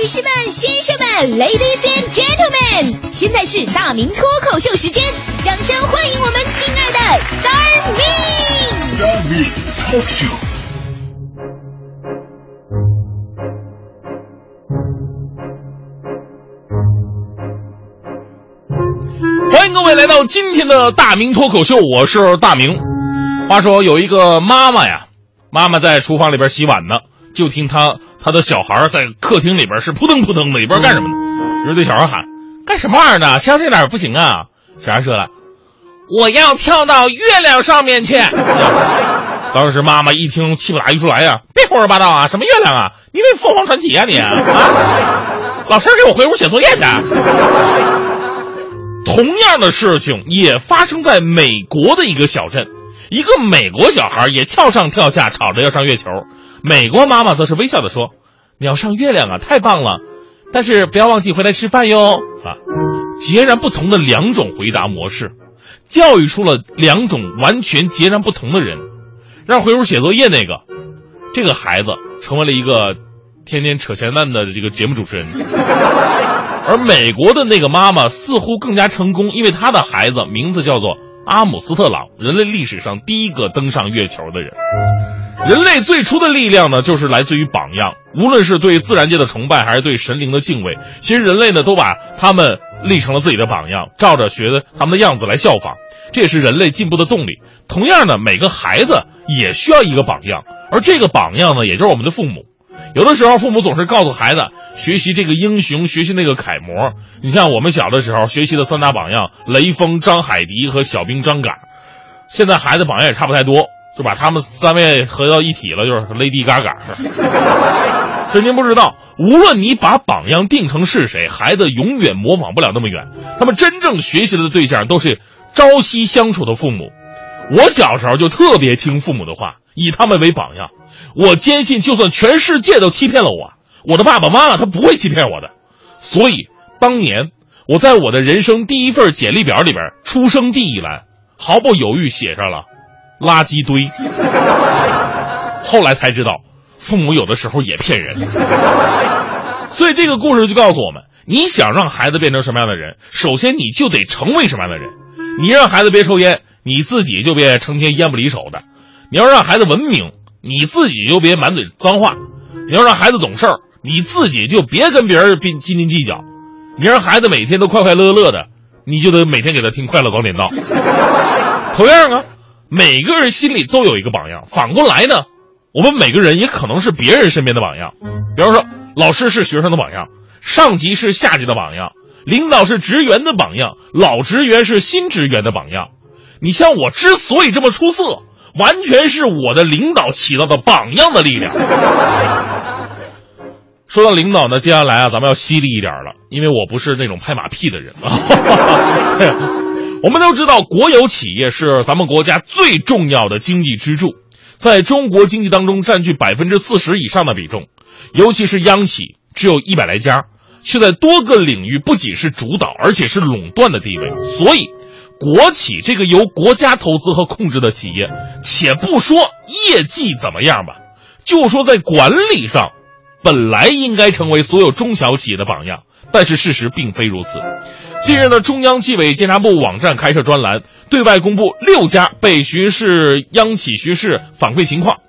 女士们、先生们，Ladies and Gentlemen，现在是大明脱口秀时间，掌声欢迎我们亲爱的 Star Me！Star Me Talk Show。欢迎各位来到今天的大明脱口秀，我是大明。话说有一个妈妈呀，妈妈在厨房里边洗碗呢，就听他他的小孩在客厅里边是扑腾扑腾的，也不知道干什么呢。于是对小孩喊：“干什么玩意儿呢？消停点不行啊！”小孩说了：“我要跳到月亮上面去。” 当时妈妈一听，气不打一处来呀、别胡说八道啊！什么月亮啊？你那凤凰传奇啊你啊！老师给我回屋写作业去。同样的事情也发生在美国的一个小镇，一个美国小孩也跳上跳下，吵着要上月球。美国妈妈则是微笑的说：“你要上月亮啊，太棒了，但是不要忘记回来吃饭哟。”啊，截然不同的两种回答模式，教育出了两种完全截然不同的人。让回屋写作业那个，这个孩子成为了一个天天扯闲蛋的这个节目主持人。而美国的那个妈妈似乎更加成功，因为她的孩子名字叫做阿姆斯特朗，人类历史上第一个登上月球的人。人类最初的力量呢，就是来自于榜样，无论是对自然界的崇拜，还是对神灵的敬畏，其实人类呢都把他们立成了自己的榜样，照着学的他们的样子来效仿，这也是人类进步的动力。同样呢，每个孩子也需要一个榜样，而这个榜样呢，也就是我们的父母。有的时候，父母总是告诉孩子学习这个英雄，学习那个楷模。你像我们小的时候学习的三大榜样：雷锋、张海迪和小兵张嘎。现在孩子榜样也差不太多，就把他们三位合到一体了，就是 Lady Gaga。可您不知道，无论你把榜样定成是谁，孩子永远模仿不了那么远。他们真正学习的对象都是朝夕相处的父母。我小时候就特别听父母的话，以他们为榜样。我坚信，就算全世界都欺骗了我，我的爸爸妈妈他不会欺骗我的。所以当年我在我的人生第一份简历表里边，出生地一栏毫不犹豫写上了 垃圾堆。后来才知道，父母有的时候也骗人。所以这个故事就告诉我们：你想让孩子变成什么样的人，首先你就得成为什么样的人。你让孩子别抽烟，你自己就别成天烟不离手的；你要让孩子文明。你自己就别满嘴脏话，你要让孩子懂事儿，你自己就别跟别人斤斤斤计较。你让孩子每天都快快乐乐的，你就得每天给他听《快乐早点到》。同样啊，每个人心里都有一个榜样。反过来呢，我们每个人也可能是别人身边的榜样。比方说，老师是学生的榜样，上级是下级的榜样，领导是职员的榜样，老职员是新职员的榜样。你像我之所以这么出色。完全是我的领导起到的榜样的力量。说到领导呢，接下来啊，咱们要犀利一点了，因为我不是那种拍马屁的人啊。我们都知道，国有企业是咱们国家最重要的经济支柱，在中国经济当中占据百分之四十以上的比重，尤其是央企，只有一百来家，却在多个领域不仅是主导，而且是垄断的地位，所以。国企这个由国家投资和控制的企业，且不说业绩怎么样吧，就说在管理上，本来应该成为所有中小企业的榜样。但是事实并非如此。近日呢，中央纪委监察部网站开设专栏，对外公布六家被巡视央企巡视反馈情况。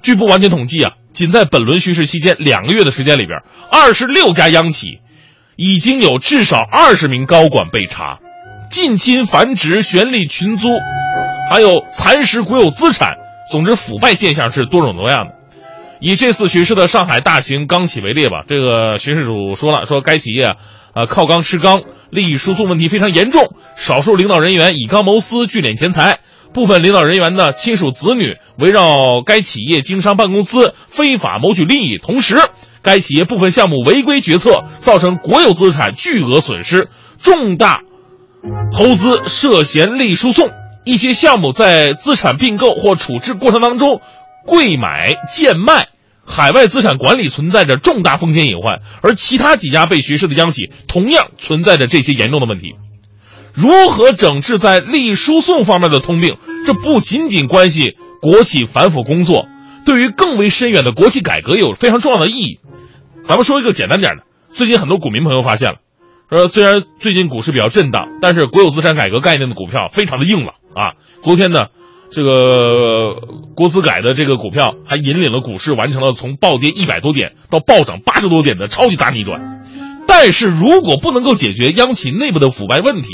据不完全统计啊，仅在本轮巡视期间两个月的时间里边，二十六家央企已经有至少二十名高管被查。近亲繁殖、权力群租，还有蚕食国有资产，总之腐败现象是多种多样的。以这次巡视的上海大型钢企为例吧，这个巡视组说了，说该企业，呃，靠钢吃钢，利益输送问题非常严重，少数领导人员以钢谋私，聚敛钱财，部分领导人员呢亲属子女围绕该企业经商办公司，非法谋取利益，同时该企业部分项目违规决策，造成国有资产巨额损失，重大。投资涉嫌利益输送，一些项目在资产并购或处置过程当中，贵买贱卖，海外资产管理存在着重大风险隐患，而其他几家被巡视的央企同样存在着这些严重的问题。如何整治在利益输送方面的通病？这不仅仅关系国企反腐工作，对于更为深远的国企改革有非常重要的意义。咱们说一个简单点的，最近很多股民朋友发现了，说虽然最近股市比较震荡，但是国有资产改革概念的股票非常的硬朗啊。昨天呢，这个国资改的这个股票还引领了股市完成了从暴跌一百多点到暴涨八十多点的超级大逆转。但是如果不能够解决央企内部的腐败问题，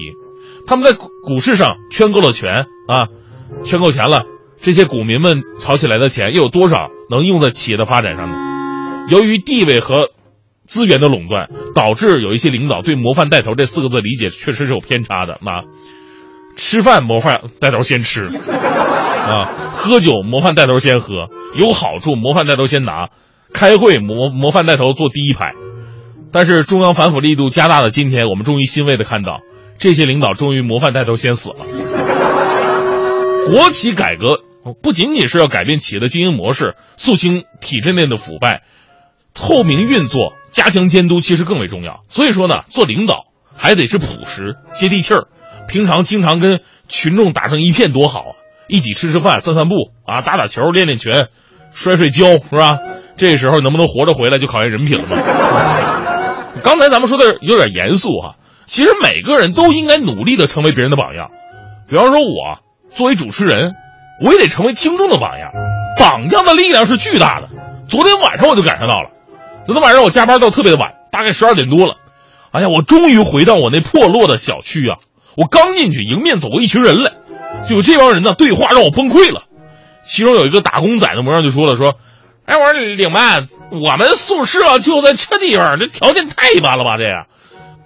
他们在股市上圈够了钱啊，圈够钱了，这些股民们炒起来的钱又有多少能用在企业的发展上呢？由于地位和资源的垄断，导致有一些领导对“模范带头”这四个字理解确实是有偏差的。那吃饭模范带头先吃，啊，喝酒模范带头先喝，有好处模范带头先拿，开会模模范带头坐第一排。但是中央反腐力度加大的今天，我们终于欣慰的看到，这些领导终于模范带头先死了。国企改革不仅仅是要改变企业的经营模式，肃清体制内的腐败。透明运作，加强监督，其实更为重要。所以说呢，做领导还得是朴实、接地气儿。平常经常跟群众打成一片多好啊！一起吃吃饭、散散步啊，打打球、练练拳、摔摔跤，是吧？这时候能不能活着回来，就考验人品了。刚才咱们说的有点严肃哈，其实每个人都应该努力的成为别人的榜样。比方说，我作为主持人，我也得成为听众的榜样。榜样的力量是巨大的。昨天晚上我就感受到了。昨天晚上我加班到特别的晚，大概十二点多了。哎呀，我终于回到我那破落的小区啊！我刚进去，迎面走过一群人来，就这帮人呢，对话让我崩溃了。其中有一个打工仔的模样就说了：“说，哎，我说领班，我们宿舍就在这地方，这条件太一般了吧？这。”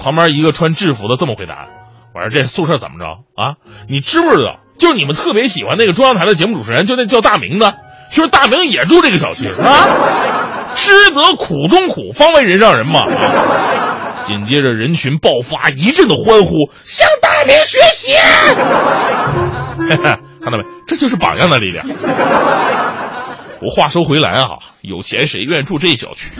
旁边一个穿制服的这么回答：“我说这宿舍怎么着啊？你知不知道？就是你们特别喜欢那个中央台的节目主持人，就那叫大明的，其实大明也住这个小区啊。”吃得苦中苦，方为人上人嘛。紧接着人群爆发，一阵的欢呼，向大明学习。看到没？这就是榜样的力量。我话说回来啊，有钱谁愿意住这小区？